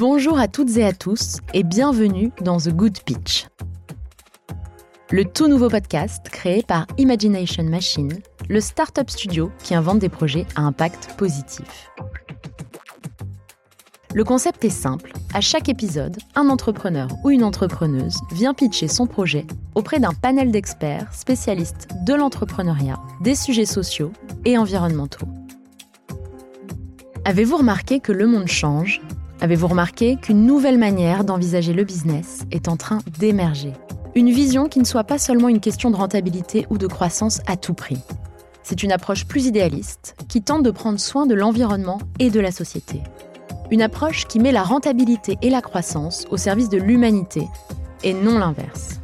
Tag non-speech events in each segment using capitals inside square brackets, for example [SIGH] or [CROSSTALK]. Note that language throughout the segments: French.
Bonjour à toutes et à tous et bienvenue dans The Good Pitch. Le tout nouveau podcast créé par Imagination Machine, le startup studio qui invente des projets à impact positif. Le concept est simple. À chaque épisode, un entrepreneur ou une entrepreneuse vient pitcher son projet auprès d'un panel d'experts spécialistes de l'entrepreneuriat, des sujets sociaux et environnementaux. Avez-vous remarqué que le monde change? Avez-vous remarqué qu'une nouvelle manière d'envisager le business est en train d'émerger? Une vision qui ne soit pas seulement une question de rentabilité ou de croissance à tout prix. C'est une approche plus idéaliste qui tente de prendre soin de l'environnement et de la société. Une approche qui met la rentabilité et la croissance au service de l'humanité et non l'inverse.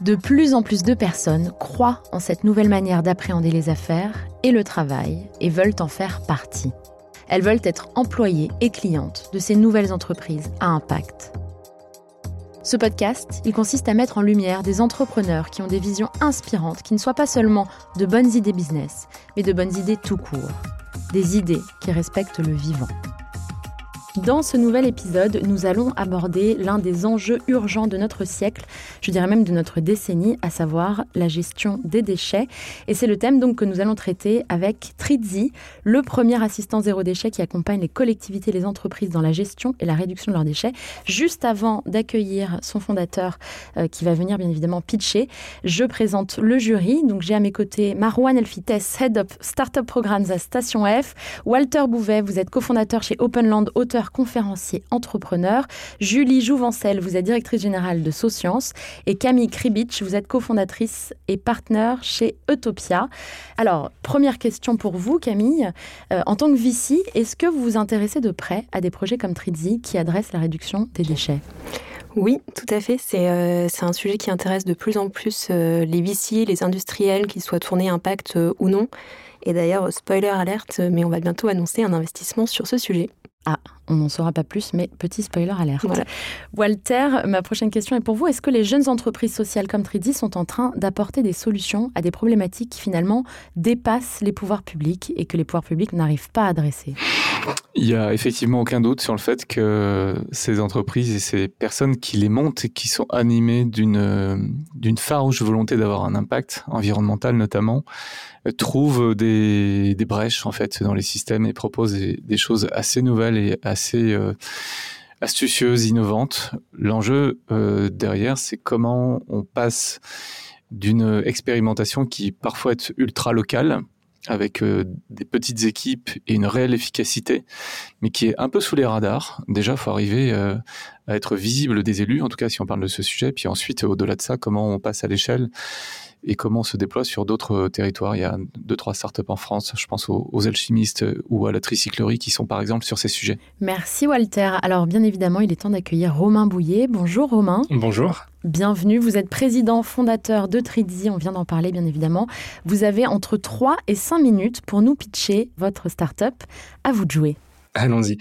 De plus en plus de personnes croient en cette nouvelle manière d'appréhender les affaires et le travail et veulent en faire partie. Elles veulent être employées et clientes de ces nouvelles entreprises à impact. Ce podcast, il consiste à mettre en lumière des entrepreneurs qui ont des visions inspirantes, qui ne soient pas seulement de bonnes idées business, mais de bonnes idées tout court des idées qui respectent le vivant. Dans ce nouvel épisode, nous allons aborder l'un des enjeux urgents de notre siècle, je dirais même de notre décennie, à savoir la gestion des déchets. Et c'est le thème donc que nous allons traiter avec Trizzi, le premier assistant zéro déchet qui accompagne les collectivités et les entreprises dans la gestion et la réduction de leurs déchets. Juste avant d'accueillir son fondateur euh, qui va venir bien évidemment pitcher, je présente le jury. Donc j'ai à mes côtés Marwan Elfites, Head of Startup Programs à Station F, Walter Bouvet, vous êtes cofondateur chez Openland, auteur conférencier, entrepreneur. Julie Jouvencel, vous êtes directrice générale de Socience. Et Camille Kribich, vous êtes cofondatrice et partenaire chez Utopia. Alors, première question pour vous, Camille. Euh, en tant que VC, est-ce que vous vous intéressez de près à des projets comme Tridzi qui adressent la réduction des déchets? Oui, tout à fait. C'est euh, un sujet qui intéresse de plus en plus euh, les VC, les industriels, qu'ils soient tournés impact ou non. Et d'ailleurs, spoiler alerte, mais on va bientôt annoncer un investissement sur ce sujet. Ah, on n'en saura pas plus, mais petit spoiler alerte. Walter, ma prochaine question est pour vous. Est-ce que les jeunes entreprises sociales comme Tridi sont en train d'apporter des solutions à des problématiques qui finalement dépassent les pouvoirs publics et que les pouvoirs publics n'arrivent pas à adresser? Il n'y a effectivement aucun doute sur le fait que ces entreprises et ces personnes qui les montent et qui sont animées d'une farouche volonté d'avoir un impact environnemental notamment, trouvent des, brèches en fait dans les systèmes et proposent des, choses assez nouvelles et assez euh, astucieuses, innovantes. L'enjeu euh, derrière, c'est comment on passe d'une expérimentation qui parfois est ultra locale, avec euh, des petites équipes et une réelle efficacité, mais qui est un peu sous les radars. Déjà, il faut arriver à être visible des élus, en tout cas si on parle de ce sujet, puis ensuite, au-delà de ça, comment on passe à l'échelle et comment on se déploie sur d'autres euh, territoires. Il y a deux, trois startups en France, je pense aux, alchimistes euh, ou à la tricyclerie qui sont par exemple sur ces sujets. Merci Walter. Alors bien évidemment, il est temps d'accueillir Romain Bouillet. Bonjour Romain. Bonjour. Bienvenue, vous êtes président fondateur de Tridzi, on vient d'en parler bien évidemment. Vous avez entre 3 et 5 minutes pour nous pitcher votre startup. À vous de jouer. Allons-y.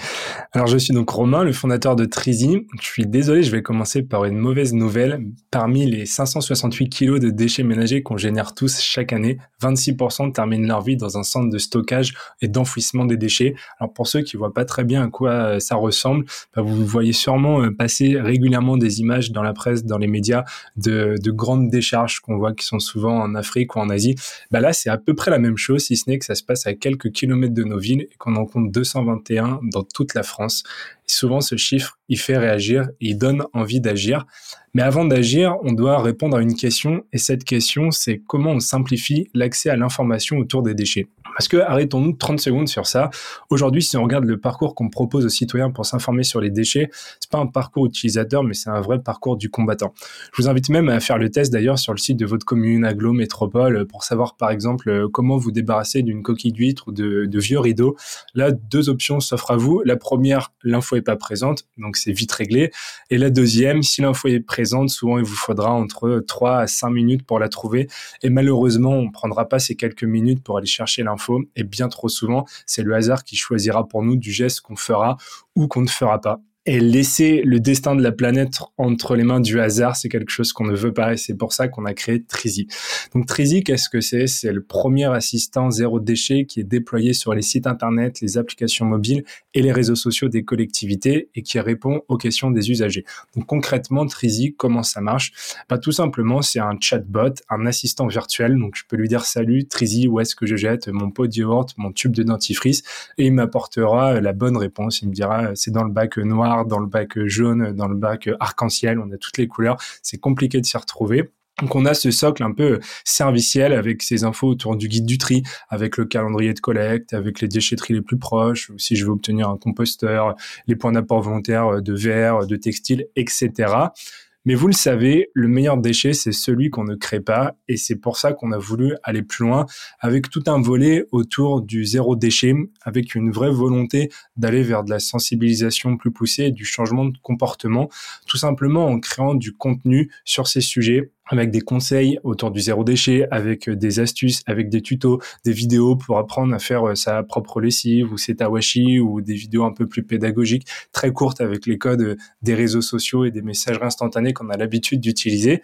Alors, je suis donc Romain, le fondateur de Trizy. Je suis désolé, je vais commencer par une mauvaise nouvelle. Parmi les 568 kilos de déchets ménagers qu'on génère tous chaque année, 26% terminent leur vie dans un centre de stockage et d'enfouissement des déchets. Alors, pour ceux qui voient pas très bien à quoi euh, ça ressemble, bah, vous voyez sûrement euh, passer régulièrement des images dans la presse, dans les médias, de, de grandes décharges qu'on voit qui sont souvent en Afrique ou en Asie. Bah là, c'est à peu près la même chose, si ce n'est que ça se passe à quelques kilomètres de nos villes et qu'on en compte 221 dans toute la France. Souvent, ce chiffre, il fait réagir, il donne envie d'agir. Mais avant d'agir, on doit répondre à une question, et cette question, c'est comment on simplifie l'accès à l'information autour des déchets. Parce que, arrêtons-nous 30 secondes sur ça. Aujourd'hui, si on regarde le parcours qu'on propose aux citoyens pour s'informer sur les déchets, c'est pas un parcours utilisateur, mais c'est un vrai parcours du combattant. Je vous invite même à faire le test d'ailleurs sur le site de votre commune, aglo, métropole, pour savoir par exemple comment vous débarrasser d'une coquille d'huître ou de, de, vieux rideaux. Là, deux options s'offrent à vous. La première, l'info est pas présente, donc c'est vite réglé. Et la deuxième, si l'info est présente, souvent il vous faudra entre 3 à 5 minutes pour la trouver. Et malheureusement, on prendra pas ces quelques minutes pour aller chercher l'info et bien trop souvent, c'est le hasard qui choisira pour nous du geste qu'on fera ou qu'on ne fera pas. Et laisser le destin de la planète entre les mains du hasard, c'est quelque chose qu'on ne veut pas et c'est pour ça qu'on a créé Trizy. Donc Trizy, qu'est-ce que c'est? C'est le premier assistant zéro déchet qui est déployé sur les sites internet, les applications mobiles et les réseaux sociaux des collectivités et qui répond aux questions des usagers. Donc concrètement, Trizy, comment ça marche? Bah, Tout simplement, c'est un chatbot, un assistant virtuel. Donc je peux lui dire salut Trizy, où est-ce que je jette mon pot de yaourt, mon tube de dentifrice? Et il m'apportera la bonne réponse. Il me dira c'est dans le bac noir dans le bac jaune, dans le bac arc-en-ciel, on a toutes les couleurs. C'est compliqué de s'y retrouver. Donc on a ce socle un peu serviciel avec ces infos autour du guide du tri, avec le calendrier de collecte, avec les déchetteries les plus proches, ou si je veux obtenir un composteur, les points d'apport volontaire de verre, de textile, etc. Mais vous le savez, le meilleur déchet, c'est celui qu'on ne crée pas. Et c'est pour ça qu'on a voulu aller plus loin avec tout un volet autour du zéro déchet, avec une vraie volonté d'aller vers de la sensibilisation plus poussée et du changement de comportement, tout simplement en créant du contenu sur ces sujets avec des conseils autour du zéro déchet, avec euh, des astuces, avec des tutos, des vidéos pour apprendre à faire euh, sa propre lessive ou ses tawashi ou des vidéos un peu plus pédagogiques, très courtes avec les codes euh, des réseaux sociaux et des messageries instantanées qu'on a l'habitude d'utiliser.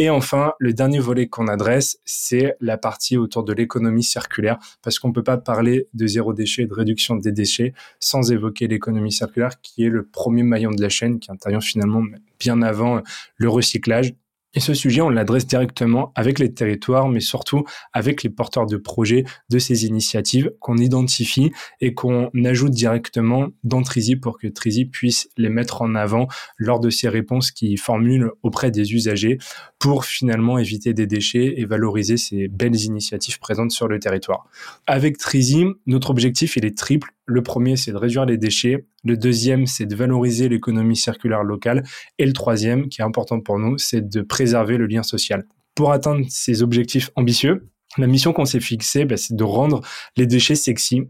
Et enfin, le dernier volet qu'on adresse, c'est la partie autour de l'économie circulaire, parce qu'on ne peut pas parler de zéro déchet et de réduction des déchets sans évoquer l'économie circulaire, qui est le premier maillon de la chaîne, qui intervient finalement bien avant le recyclage et ce sujet, on l'adresse directement avec les territoires, mais surtout avec les porteurs de projets de ces initiatives qu'on identifie et qu'on ajoute directement dans Trizy pour que Trizy puisse les mettre en avant lors de ces réponses qu'il formule auprès des usagers pour finalement éviter des déchets et valoriser ces belles initiatives présentes sur le territoire. Avec Trizy, notre objectif, il est triple. Le premier, c'est de réduire les déchets. Le deuxième, c'est de valoriser l'économie circulaire locale. Et le troisième, qui est important pour nous, c'est de préserver le lien social. Pour atteindre ces objectifs ambitieux, la mission qu'on s'est fixée, bah, c'est de rendre les déchets sexy.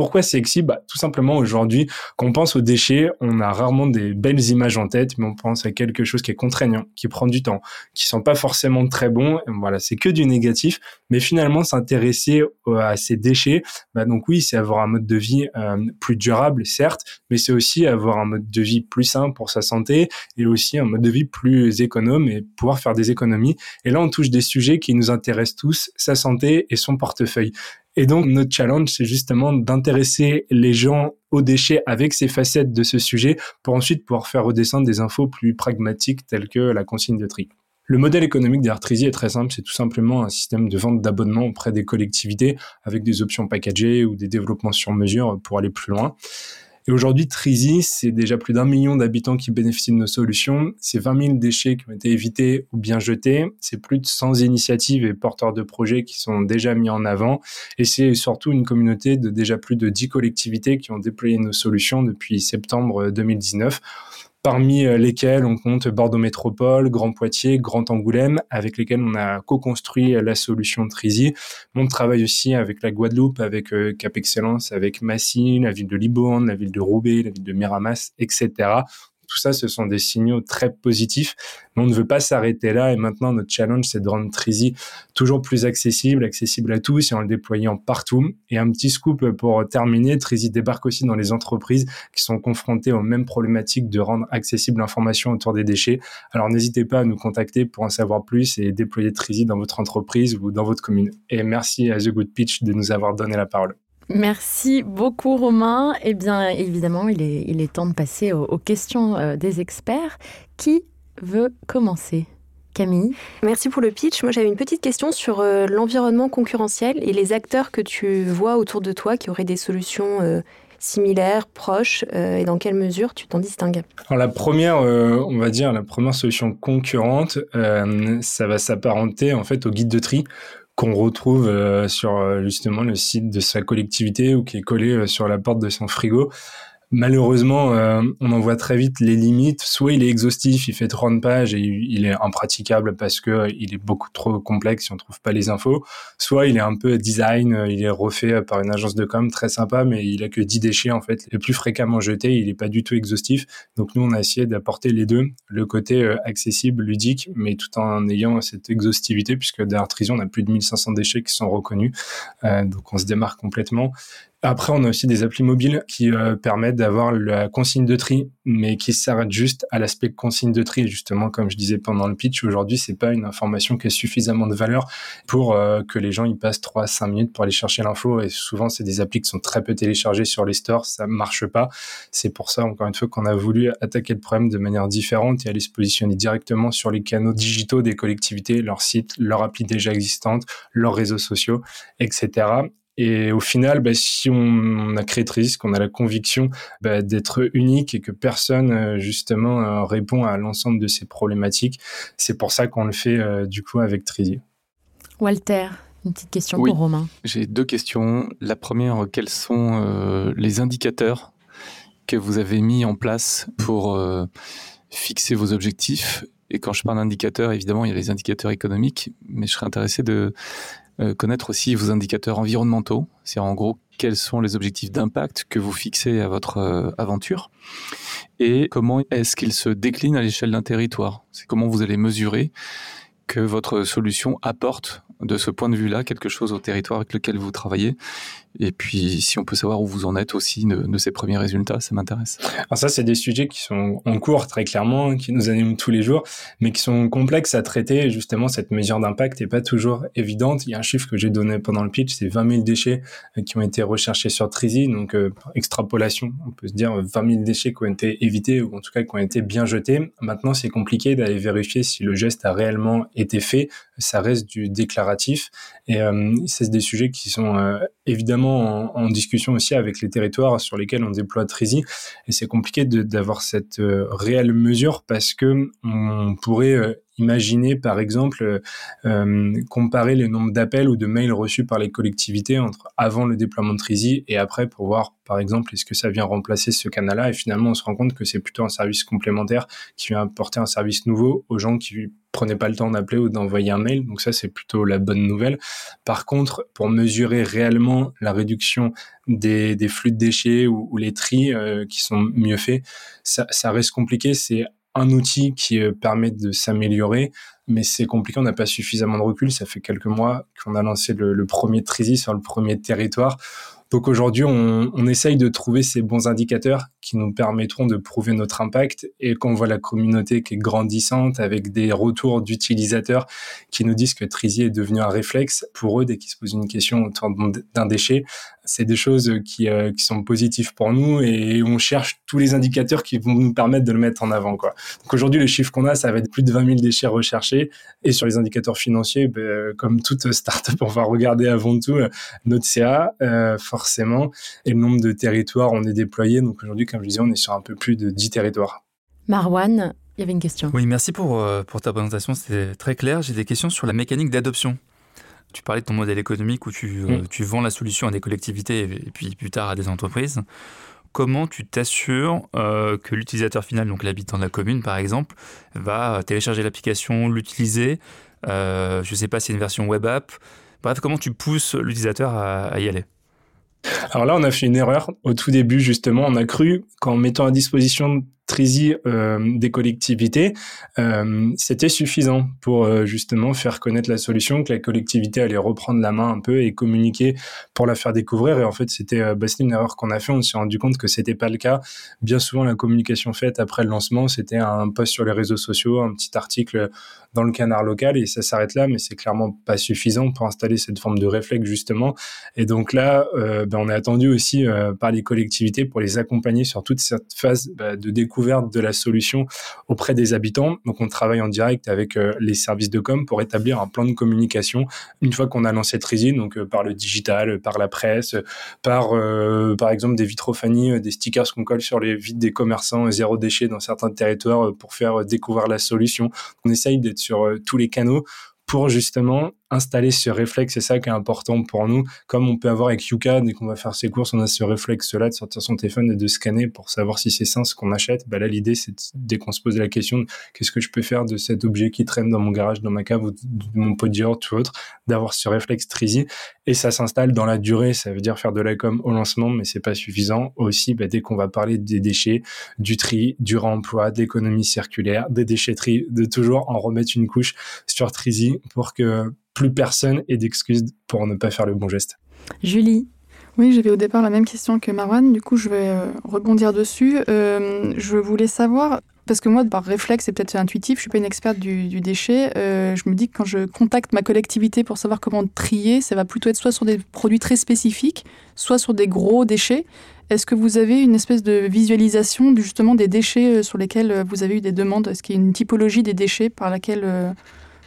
Pourquoi sexy? Bah, Tout simplement, aujourd'hui, quand on pense aux déchets, on a rarement des belles images en tête, mais on pense à quelque chose qui est contraignant, qui prend du temps, qui sent pas forcément très bon. Voilà, c'est que du négatif. Mais finalement, s'intéresser à ces déchets, bah, donc oui, c'est avoir un mode de vie euh, plus durable, certes, mais c'est aussi avoir un mode de vie plus sain pour sa santé et aussi un mode de vie plus économe et pouvoir faire des économies. Et là, on touche des sujets qui nous intéressent tous, sa santé et son portefeuille. Et donc, notre challenge, c'est justement d'intéresser les gens aux déchets avec ces facettes de ce sujet pour ensuite pouvoir faire redescendre des infos plus pragmatiques telles que la consigne de tri. Le modèle économique d'Artrizy est très simple, c'est tout simplement un système de vente d'abonnement auprès des collectivités avec des options packagées ou des développements sur mesure pour aller plus loin. Et aujourd'hui, Trizy, c'est déjà plus d'un million d'habitants qui bénéficient de nos solutions. C'est 20 000 déchets qui ont été évités ou bien jetés. C'est plus de 100 initiatives et porteurs de projets qui sont déjà mis en avant. Et c'est surtout une communauté de déjà plus de 10 collectivités qui ont déployé nos solutions depuis septembre 2019 parmi euh, lesquels on compte Bordeaux Métropole, Grand Poitiers, Grand Angoulême, avec lesquels on a co-construit euh, la solution Trizy. On travaille aussi avec la Guadeloupe, avec euh, Cap Excellence, avec Massy, la ville de Libourne, la ville de Roubaix, la ville de Miramas, etc. Tout ça, ce sont des signaux très positifs. Mais on ne veut pas s'arrêter là. Et maintenant, notre challenge, c'est de rendre Trizy toujours plus accessible, accessible à tous et en le déployant partout. Et un petit scoop pour terminer, Trizy débarque aussi dans les entreprises qui sont confrontées aux mêmes problématiques de rendre accessible l'information autour des déchets. Alors n'hésitez pas à nous contacter pour en savoir plus et déployer Trizy dans votre entreprise ou dans votre commune. Et merci à The Good Pitch de nous avoir donné la parole. Merci beaucoup Romain. Eh bien évidemment, il est, il est temps de passer aux, questions euh, des experts. Qui veut commencer? Camille? Merci pour le pitch. Moi, j'avais une petite question sur euh, l'environnement concurrentiel et les acteurs que tu vois autour de toi qui auraient des solutions euh, similaires, proches, et dans quelle mesure tu t'en distingues? Alors, la première, on va dire, la première solution concurrente, ça va s'apparenter en fait au guide de tri qu'on retrouve euh, sur euh, justement le site de sa collectivité ou qui est collé euh, sur la porte de son frigo Malheureusement, euh, on en voit très vite les limites. Soit il est exhaustif, il fait 30 pages et il est impraticable parce que il est beaucoup trop complexe si on trouve pas les infos. Soit il est un peu design, euh, il est refait par une agence de com très sympa, mais il a que 10 déchets en fait. Le plus fréquemment jeté, il est pas du tout exhaustif. Donc nous, on a essayé d'apporter les deux, le côté euh, accessible, ludique, mais tout en ayant cette exhaustivité puisque derrière Trision, on a plus de 1500 déchets qui sont reconnus. donc on se démarre complètement. Après, on a aussi des applis mobiles qui euh, permettent d'avoir la consigne de tri, mais qui s'arrêtent juste à l'aspect consigne de tri. Justement, comme je disais pendant le pitch, aujourd'hui, c'est pas une information qui a suffisamment de valeur pour euh, que les gens y passent 3 5 minutes pour aller chercher l'info. Et souvent, c'est des applis qui sont très peu téléchargées sur les stores, ça marche pas. C'est pour ça, encore une fois, qu'on a voulu attaquer le problème de manière différente et aller se positionner directement sur les canaux digitaux des collectivités, leur site, leur appli déjà existante, leurs réseaux sociaux, etc. Et au final, bah, si on, a créé Trisis, qu'on a la conviction bah, d'être unique et que personne euh, justement euh, répond à l'ensemble de ces problématiques, c'est pour ça qu'on le fait euh, du coup avec Trisis. Walter, une petite question pour Romain. J'ai deux questions. La première, quels sont les indicateurs que vous avez mis en place pour fixer vos objectifs? Et quand je parle d'indicateurs, évidemment, il y a les indicateurs économiques, mais je serais intéressé de connaître aussi vos indicateurs environnementaux, c'est en gros quels sont les objectifs d'impact que vous fixez à votre euh, aventure et comment est-ce qu'ils se déclinent à l'échelle d'un territoire. C'est comment vous allez mesurer que votre solution apporte de ce point de vue-là quelque chose au territoire avec lequel vous travaillez et puis, si on peut savoir où vous en êtes aussi de, ces premiers résultats, ça m'intéresse. Alors ça, c'est des sujets qui sont en cours très clairement, qui nous animent tous les jours, mais qui sont complexes à traiter. Justement, cette mesure d'impact n'est pas toujours évidente. Il y a un chiffre que j'ai donné pendant le pitch, c'est 20 000 déchets euh, qui ont été recherchés sur Trizy. Donc, euh, extrapolation, on peut se dire 20 000 déchets qui ont été évités ou en tout cas qui ont été bien jetés. Maintenant, c'est compliqué d'aller vérifier si le geste a réellement été fait. Ça reste du déclaratif. Et euh, c'est des sujets qui sont euh, évidemment en, discussion aussi avec les territoires sur lesquels on déploie Trizy. Et c'est compliqué d'avoir cette euh, réelle mesure parce que on pourrait imaginer, par exemple, euh, comparer le nombre d'appels ou de mails reçus par les collectivités entre avant le déploiement de Trizy et après pour voir, par exemple, est-ce que ça vient remplacer ce canal-là. Et finalement, on se rend compte que c'est plutôt un service complémentaire qui vient apporter un service nouveau aux gens qui prenaient pas le temps d'appeler ou d'envoyer un mail. Donc ça, c'est plutôt la bonne nouvelle. Par contre, pour mesurer réellement la réduction des, flux de déchets ou, les tris euh, qui sont mieux faits, ça, ça reste compliqué. C'est un outil qui euh, permet de s'améliorer, mais c'est compliqué, on n'a pas suffisamment de recul. Ça fait quelques mois qu'on a lancé le, premier Trizy sur le premier territoire. Donc aujourd'hui, on, essaye de trouver ces bons indicateurs qui nous permettront de prouver notre impact. Et quand on voit la communauté qui est grandissante avec des retours d'utilisateurs qui nous disent que Trizy est devenu un réflexe pour eux dès qu'ils se posent une question autour d'un déchet, c'est des choses qui, euh, qui sont positives pour nous et on cherche tous les indicateurs qui vont nous permettre de le mettre en avant. Quoi. Donc aujourd'hui, le chiffre qu'on a, ça va être plus de 20 000 déchets recherchés. Et sur les indicateurs financiers, ben, comme toute startup, [LAUGHS] on va regarder avant tout euh, notre CA, euh, et le nombre de territoires on est déployé. Donc aujourd'hui, comme je disais, on est sur un peu plus de 10 territoires. Marwan, il y avait une question. Oui, merci pour, pour ta présentation, c'était très clair. J'ai des questions sur la mécanique d'adoption. Tu parlais de ton modèle économique où tu, euh, mm. tu vends la solution à des collectivités et, puis plus tard à des entreprises. Comment tu t'assures euh, que l'utilisateur final, donc l'habitant de la commune par exemple, va télécharger l'application, l'utiliser euh, Je ne sais pas si c'est une version web app. Bref, comment tu pousses l'utilisateur à y aller? Alors là, on a fait une erreur au tout début, justement. On a cru qu'en mettant à disposition Euh, des collectivités, euh, c'était suffisant pour euh, justement faire connaître la solution, que la collectivité allait reprendre la main un peu et communiquer pour la faire découvrir. Et en fait, c'était bah, une erreur qu'on a fait. On s'est rendu compte que c'était pas le cas. Bien souvent, la communication faite après le lancement, c'était un post sur les réseaux sociaux, un petit article dans le canard local et ça s'arrête là. Mais c'est clairement pas suffisant pour installer cette forme de réflexe justement. Et donc là, ben, on est attendu aussi par les collectivités pour les accompagner sur toute cette phase bah, de découverte de la solution auprès des habitants. Donc on travaille en direct avec euh, les services de com pour établir un plan de communication une fois qu'on a lancé Trizy, donc euh, par le digital, par la presse, par euh, par exemple des vitrophanies, des stickers qu'on colle sur les vitres des commerçants zéro déchet dans certains territoires pour faire découvrir la solution. On essaye d'être sur tous les canaux pour justement installer ce réflexe, c'est ça qui est important pour nous. Comme on peut avoir avec Yuka, dès qu'on va faire ses courses, on a ce réflexe-là de sortir son téléphone et de scanner pour savoir si c'est sain ce qu'on achète. Bah là, l'idée, c'est dès qu'on se pose la question, qu'est-ce que je peux faire de cet objet qui traîne dans mon garage, dans ma cave ou de mon pot de ou autre, d'avoir ce réflexe Trizy. Et ça s'installe dans la durée. Ça veut dire faire de la com au lancement, mais c'est pas suffisant. Aussi, bah, dès qu'on va parler des déchets, du tri, du réemploi, d'économie circulaire, des déchetteries, de toujours en remettre une couche sur Trizy pour que plus personne ait d'excuses pour ne pas faire le bon geste. Julie, Oui, j'avais au départ la même question que Marwan, du coup je vais euh, rebondir dessus. Euh, je voulais savoir, parce que moi par réflexe c'est peut-être intuitif, je suis pas une experte du, déchet, euh, je me dis que quand je contacte ma collectivité pour savoir comment trier, ça va plutôt être soit sur des produits très spécifiques, soit sur des gros déchets. Est-ce que vous avez une espèce de visualisation justement des déchets sur lesquels vous avez eu des demandes? Est-ce qu'il y a une typologie des déchets par laquelle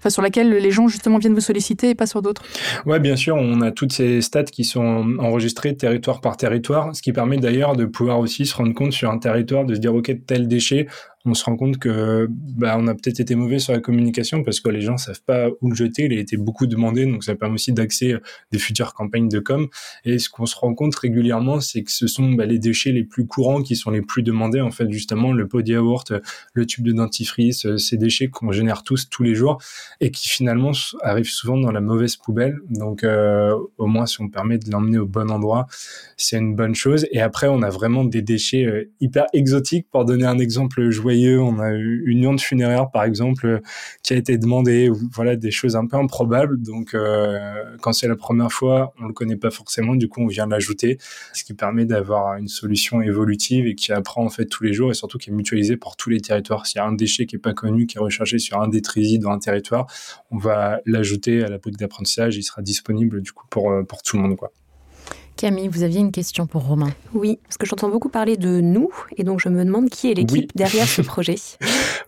sur laquelle les gens justement viennent vous solliciter et pas sur d'autres. Ouais, bien sûr, on a toutes ces stats qui sont enregistrées territoire par territoire, ce qui permet d'ailleurs de pouvoir aussi se rendre compte sur un territoire, de se dire, OK, tel déchet, on se rend compte que bah, on a peut-être été mauvais sur la communication parce que les gens savent pas où le jeter. Il a été beaucoup demandé, donc ça permet aussi d'accéder des futures campagnes de com. Et ce qu'on se rend compte régulièrement, c'est que ce sont bah, les déchets les plus courants qui sont les plus demandés. En fait, justement, le pot de yaourt, le tube de dentifrice, euh, ces déchets qu'on génère tous tous les jours et qui finalement arrivent souvent dans la mauvaise poubelle. Donc, euh, au moins, si on permet de l'emmener au bon endroit, c'est une bonne chose. Et après, on a vraiment des déchets euh, hyper exotiques. Pour donner un exemple on a eu une urne funéraire, par exemple, qui a été demandée. Voilà, des choses un peu improbables. Donc, euh, quand c'est la première fois, on le connaît pas forcément. Du coup, on vient l'ajouter, ce qui permet d'avoir une solution évolutive et qui apprend en fait tous les jours et surtout qui est mutualisée pour tous les territoires. S'il y a un déchet qui est pas connu, qui est recherché sur un détrisi dans un territoire, on va l'ajouter à la brique d'apprentissage. Il sera disponible du coup pour, euh, pour tout le monde, quoi. Camille, vous aviez une question pour Romain. Oui, parce que j'entends beaucoup parler de nous, et donc je me demande qui est l'équipe derrière ce [LAUGHS] projet.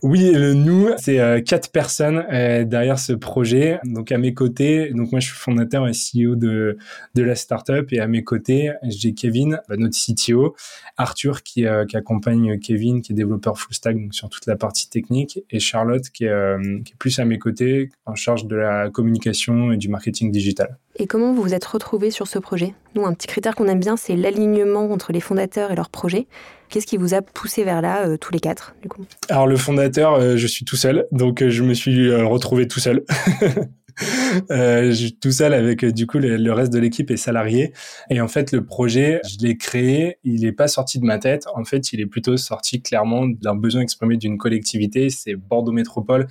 oui, le nous, c'est euh, quatre personnes euh, derrière ce projet. Donc à mes côtés, donc moi je suis fondateur et CEO de, de la startup, et à mes côtés, j'ai Kevin, bah, notre CTO, Arthur qui, euh, qui, accompagne Kevin, qui est développeur full stack donc sur toute la partie technique, et Charlotte qui est, qui est plus à mes côtés, en charge de la communication et du marketing digital. Et comment vous vous êtes retrouvés sur ce projet? Nous, un petit critère qu'on aime bien, c'est l'alignement entre les fondateurs et leur projet. Qu'est-ce qui vous a poussé vers là, euh, tous les quatre, du coup? Alors, le fondateur, euh, je suis tout seul, donc euh, je me suis retrouvé tout seul. [LAUGHS] euh, tout seul avec du coup le, reste de l'équipe est salarié. Et en fait le projet je l'ai créé il n'est pas sorti de ma tête. En fait il est plutôt sorti clairement d'un besoin exprimé d'une collectivité. C'est Bordeaux Métropole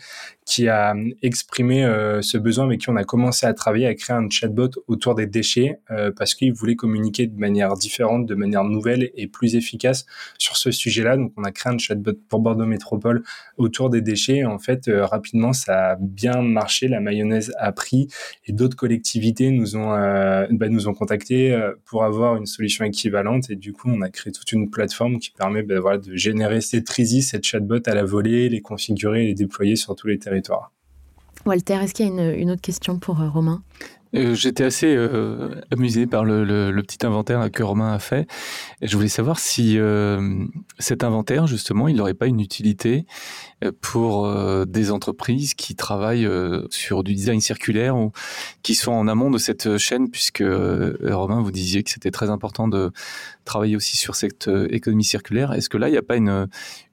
qui a exprimé euh, ce besoin avec qui on a commencé à travailler à créer un chatbot autour des déchets euh, parce qu'ils voulaient communiquer de manière différente de manière nouvelle et plus efficace sur ce sujet-là. Donc on a créé un chatbot pour Bordeaux Métropole autour des déchets. Et en fait euh, rapidement ça a bien marché. La mayonnaise a pris et d'autres collectivités nous ont euh, bah, nous ont contactés euh, pour avoir une solution équivalente. Et du coup on a créé toute une plateforme qui permet bah, voilà, de générer cette Trizy, cette chatbot à la volée, les configurer les déployer sur tous les territoires. Walter, est-ce qu'il y a une, autre question pour euh, Romain? J'étais assez amusé par le, petit inventaire que Romain a fait. Et je voulais savoir si cet inventaire, justement, il n'aurait pas une utilité pour euh, des entreprises qui travaillent euh, sur du design circulaire ou qui sont en amont de cette chaîne, puisque euh, Romain, vous disiez que c'était très important de travailler aussi sur cette économie circulaire. Est-ce que là, il n'y a pas une,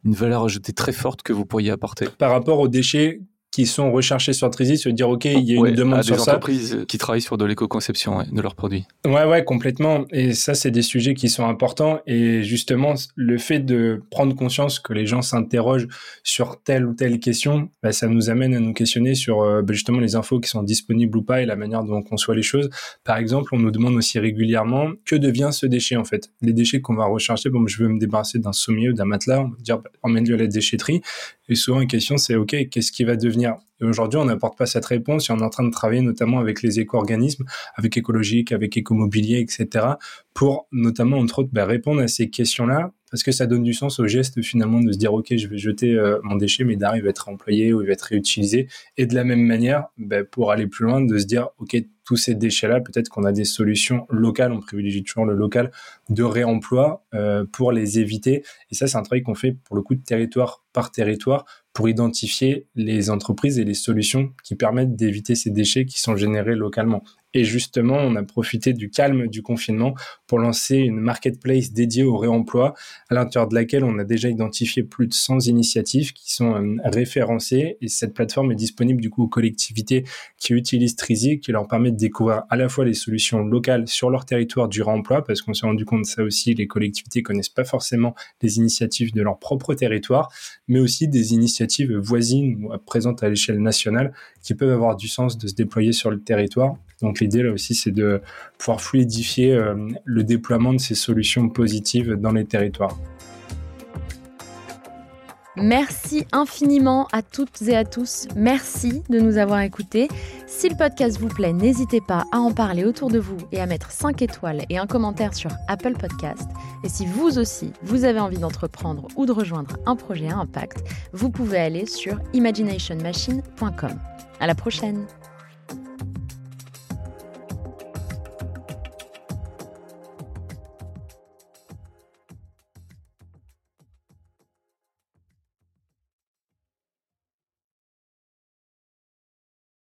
une valeur ajoutée très forte que vous pourriez apporter? Par rapport aux déchets qui sont recherchés sur Trizy, se dire ok, il y a une demande à sur des entreprises qui travaillent sur de l'éco-conception de leurs produits. Ouais, ouais, complètement. Et ça, c'est des sujets qui sont importants. Et justement, le fait de prendre conscience que les gens s'interrogent sur telle ou telle question, bah, ça nous amène à nous questionner sur euh, bah, justement les infos qui sont disponibles ou pas et la manière dont on conçoit les choses. Par exemple, on nous demande aussi régulièrement que devient ce déchet en fait? Les déchets qu'on va rechercher, bon, je veux me débarrasser d'un sommier ou d'un matelas, on va dire bah, emmène-le à la déchetterie. Et souvent, une question, c'est OK, qu'est-ce qui va devenir Et aujourd'hui, on n'apporte pas cette réponse et on est en train de travailler notamment avec les éco-organismes, avec écologique, avec écomobilier, etc., pour notamment, entre autres, bah, répondre à ces questions-là, parce que ça donne du sens au geste finalement de se dire, OK, je vais jeter euh, mon déchet, mais derrière, il va être employé ou il va être réutilisé. Et de la même manière, bah, pour aller plus loin, de se dire, OK, tous ces déchets-là, peut-être qu'on a des solutions locales, on privilégie toujours le local, de réemploi euh, pour les éviter. Et ça, c'est un travail qu'on fait pour le coup de territoire par territoire pour identifier les entreprises et les solutions qui permettent d'éviter ces déchets qui sont générés localement. Et justement, on a profité du calme du confinement pour lancer une marketplace dédiée au réemploi, à l'intérieur de laquelle on a déjà identifié plus de 100 initiatives qui sont euh, référencées. Et cette plateforme est disponible du coup aux collectivités qui utilisent Trizy, qui leur permet de découvrir à la fois les solutions locales sur leur territoire du réemploi, parce qu'on s'est rendu compte de ça aussi, les collectivités connaissent pas forcément les initiatives de leur propre territoire, mais aussi des initiatives voisines ou présentes à l'échelle nationale qui peuvent avoir du sens de se déployer sur le territoire Donc l'idée là aussi, c'est de pouvoir fluidifier le déploiement de ces solutions positives dans les territoires. Merci infiniment à toutes et à tous. Merci de nous avoir écoutés. Si le podcast vous plaît, n'hésitez pas à en parler autour de vous et à mettre 5 étoiles et un commentaire sur Apple Podcast. Et si vous aussi, vous avez envie d'entreprendre ou de rejoindre un projet à impact, vous pouvez aller sur imaginationmachine.com. À la prochaine!